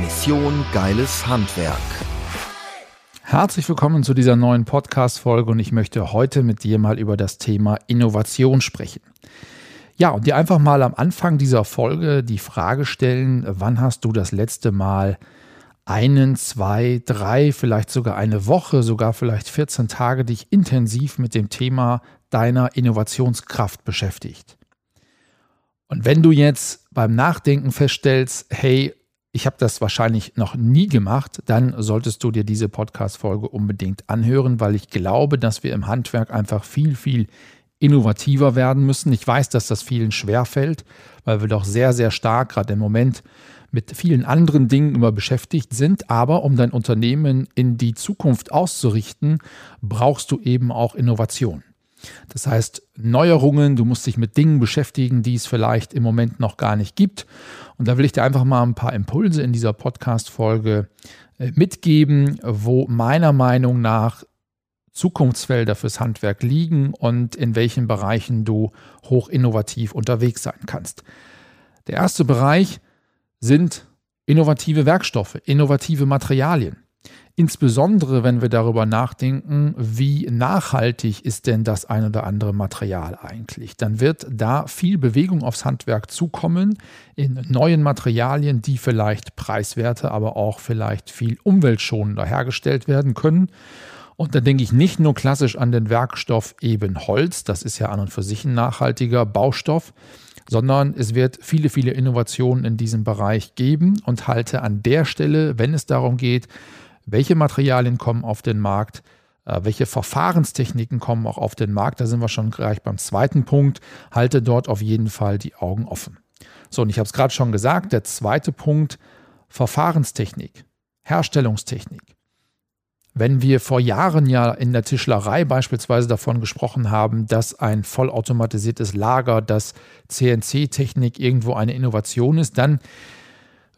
Mission Geiles Handwerk. Herzlich willkommen zu dieser neuen Podcast-Folge und ich möchte heute mit dir mal über das Thema Innovation sprechen. Ja, und dir einfach mal am Anfang dieser Folge die Frage stellen, wann hast du das letzte Mal einen, zwei, drei, vielleicht sogar eine Woche, sogar vielleicht 14 Tage dich intensiv mit dem Thema deiner Innovationskraft beschäftigt. Und wenn du jetzt beim Nachdenken feststellst, hey, ich habe das wahrscheinlich noch nie gemacht, dann solltest du dir diese Podcast-Folge unbedingt anhören, weil ich glaube, dass wir im Handwerk einfach viel, viel innovativer werden müssen. Ich weiß, dass das vielen schwerfällt, weil wir doch sehr, sehr stark gerade im Moment mit vielen anderen Dingen immer beschäftigt sind. Aber um dein Unternehmen in die Zukunft auszurichten, brauchst du eben auch Innovation. Das heißt, Neuerungen, du musst dich mit Dingen beschäftigen, die es vielleicht im Moment noch gar nicht gibt. Und da will ich dir einfach mal ein paar Impulse in dieser Podcast-Folge äh, mitgeben, wo meiner Meinung nach Zukunftsfelder fürs Handwerk liegen und in welchen Bereichen du hoch innovativ unterwegs sein kannst. Der erste Bereich sind innovative Werkstoffe, innovative Materialien. Insbesondere, wenn wir darüber nachdenken, wie nachhaltig ist denn das ein oder andere Material eigentlich, dann wird da viel Bewegung aufs Handwerk zukommen in neuen Materialien, die vielleicht preiswerter, aber auch vielleicht viel umweltschonender hergestellt werden können. Und da denke ich nicht nur klassisch an den Werkstoff eben Holz, das ist ja an und für sich ein nachhaltiger Baustoff, sondern es wird viele, viele Innovationen in diesem Bereich geben und halte an der Stelle, wenn es darum geht, welche Materialien kommen auf den Markt, äh, welche Verfahrenstechniken kommen auch auf den Markt. Da sind wir schon gleich beim zweiten Punkt. Halte dort auf jeden Fall die Augen offen. So, und ich habe es gerade schon gesagt, der zweite Punkt, Verfahrenstechnik, Herstellungstechnik. Wenn wir vor Jahren ja in der Tischlerei beispielsweise davon gesprochen haben, dass ein vollautomatisiertes Lager, dass CNC-Technik irgendwo eine Innovation ist, dann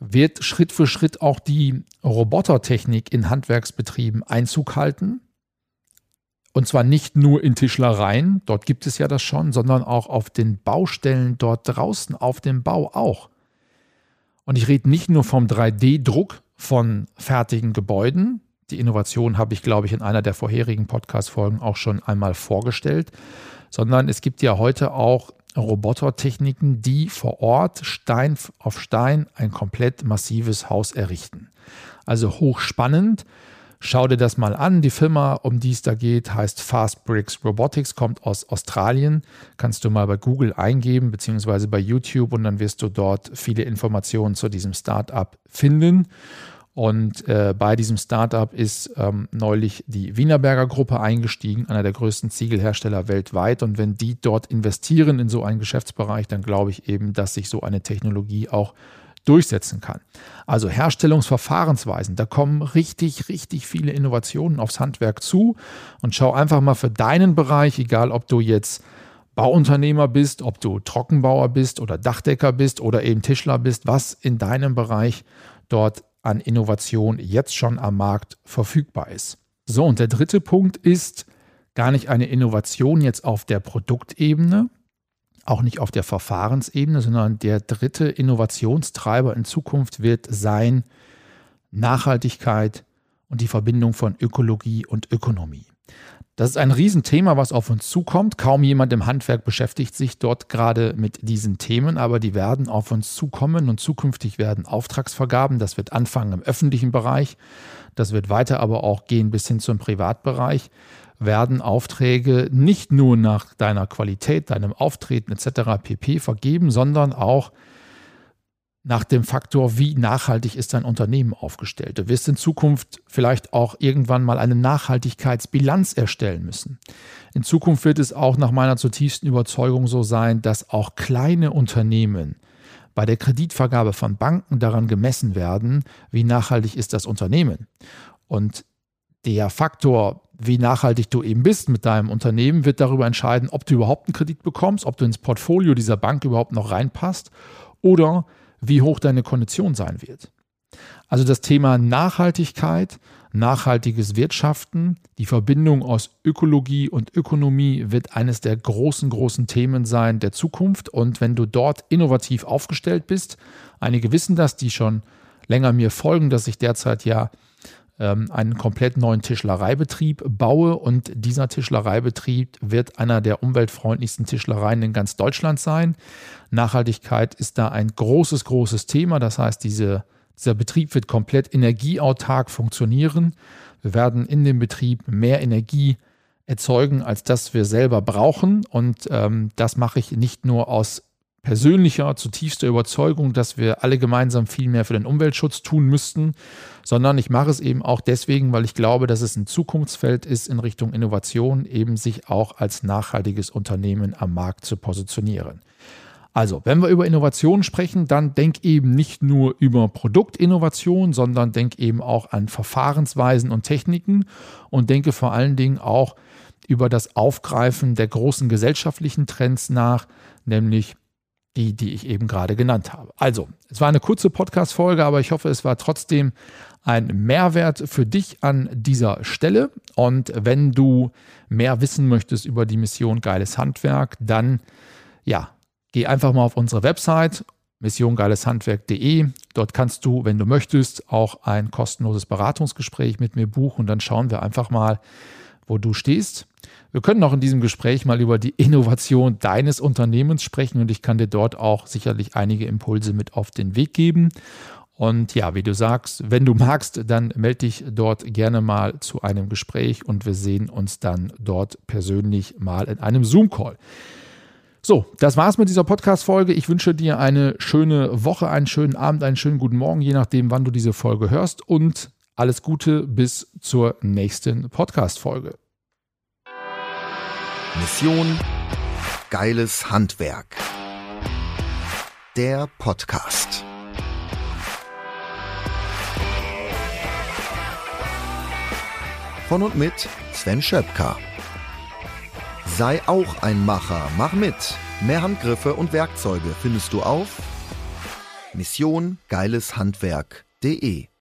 wird Schritt für Schritt auch die Robotertechnik in Handwerksbetrieben Einzug halten. Und zwar nicht nur in Tischlereien, dort gibt es ja das schon, sondern auch auf den Baustellen dort draußen, auf dem Bau auch. Und ich rede nicht nur vom 3D-Druck von fertigen Gebäuden. Die Innovation habe ich, glaube ich, in einer der vorherigen Podcast-Folgen auch schon einmal vorgestellt, sondern es gibt ja heute auch Robotertechniken, die vor Ort Stein auf Stein ein komplett massives Haus errichten. Also hochspannend. Schau dir das mal an. Die Firma, um die es da geht, heißt Fast Bricks Robotics, kommt aus Australien. Kannst du mal bei Google eingeben, beziehungsweise bei YouTube und dann wirst du dort viele Informationen zu diesem Startup finden. Und äh, bei diesem Startup ist ähm, neulich die Wienerberger Gruppe eingestiegen, einer der größten Ziegelhersteller weltweit. Und wenn die dort investieren in so einen Geschäftsbereich, dann glaube ich eben, dass sich so eine Technologie auch durchsetzen kann. Also Herstellungsverfahrensweisen, da kommen richtig, richtig viele Innovationen aufs Handwerk zu. Und schau einfach mal für deinen Bereich, egal ob du jetzt Bauunternehmer bist, ob du Trockenbauer bist oder Dachdecker bist oder eben Tischler bist, was in deinem Bereich dort an Innovation jetzt schon am Markt verfügbar ist. So, und der dritte Punkt ist gar nicht eine Innovation jetzt auf der Produktebene, auch nicht auf der Verfahrensebene, sondern der dritte Innovationstreiber in Zukunft wird sein Nachhaltigkeit und die Verbindung von Ökologie und Ökonomie. Das ist ein Riesenthema, was auf uns zukommt. Kaum jemand im Handwerk beschäftigt sich dort gerade mit diesen Themen, aber die werden auf uns zukommen und zukünftig werden Auftragsvergaben. Das wird anfangen im öffentlichen Bereich. Das wird weiter aber auch gehen bis hin zum Privatbereich. Werden Aufträge nicht nur nach deiner Qualität, deinem Auftreten etc. pp vergeben, sondern auch nach dem Faktor, wie nachhaltig ist dein Unternehmen aufgestellt. Du wirst in Zukunft vielleicht auch irgendwann mal eine Nachhaltigkeitsbilanz erstellen müssen. In Zukunft wird es auch nach meiner zutiefsten Überzeugung so sein, dass auch kleine Unternehmen bei der Kreditvergabe von Banken daran gemessen werden, wie nachhaltig ist das Unternehmen. Und der Faktor, wie nachhaltig du eben bist mit deinem Unternehmen, wird darüber entscheiden, ob du überhaupt einen Kredit bekommst, ob du ins Portfolio dieser Bank überhaupt noch reinpasst oder wie hoch deine Kondition sein wird. Also das Thema Nachhaltigkeit, nachhaltiges Wirtschaften, die Verbindung aus Ökologie und Ökonomie wird eines der großen, großen Themen sein der Zukunft. Und wenn du dort innovativ aufgestellt bist, einige wissen das, die schon länger mir folgen, dass ich derzeit ja einen komplett neuen Tischlereibetrieb baue und dieser Tischlereibetrieb wird einer der umweltfreundlichsten Tischlereien in ganz Deutschland sein. Nachhaltigkeit ist da ein großes, großes Thema. Das heißt, diese dieser Betrieb wird komplett energieautark funktionieren. Wir werden in dem Betrieb mehr Energie erzeugen, als das wir selber brauchen. Und ähm, das mache ich nicht nur aus persönlicher, zutiefster Überzeugung, dass wir alle gemeinsam viel mehr für den Umweltschutz tun müssten, sondern ich mache es eben auch deswegen, weil ich glaube, dass es ein Zukunftsfeld ist in Richtung Innovation, eben sich auch als nachhaltiges Unternehmen am Markt zu positionieren. Also, wenn wir über Innovation sprechen, dann denk eben nicht nur über Produktinnovation, sondern denk eben auch an Verfahrensweisen und Techniken und denke vor allen Dingen auch über das Aufgreifen der großen gesellschaftlichen Trends nach, nämlich die, die ich eben gerade genannt habe. Also, es war eine kurze Podcast-Folge, aber ich hoffe, es war trotzdem ein Mehrwert für dich an dieser Stelle. Und wenn du mehr wissen möchtest über die Mission Geiles Handwerk, dann ja, Geh einfach mal auf unsere Website missiongeileshandwerk.de. Dort kannst du, wenn du möchtest, auch ein kostenloses Beratungsgespräch mit mir buchen. Dann schauen wir einfach mal, wo du stehst. Wir können auch in diesem Gespräch mal über die Innovation deines Unternehmens sprechen und ich kann dir dort auch sicherlich einige Impulse mit auf den Weg geben. Und ja, wie du sagst, wenn du magst, dann melde dich dort gerne mal zu einem Gespräch und wir sehen uns dann dort persönlich mal in einem Zoom-Call. So, das war's mit dieser Podcast-Folge. Ich wünsche dir eine schöne Woche, einen schönen Abend, einen schönen guten Morgen, je nachdem, wann du diese Folge hörst. Und alles Gute bis zur nächsten Podcast-Folge. Mission Geiles Handwerk. Der Podcast. Von und mit Sven Schöpker. Sei auch ein Macher, mach mit. Mehr Handgriffe und Werkzeuge findest du auf Mission geileshandwerk.de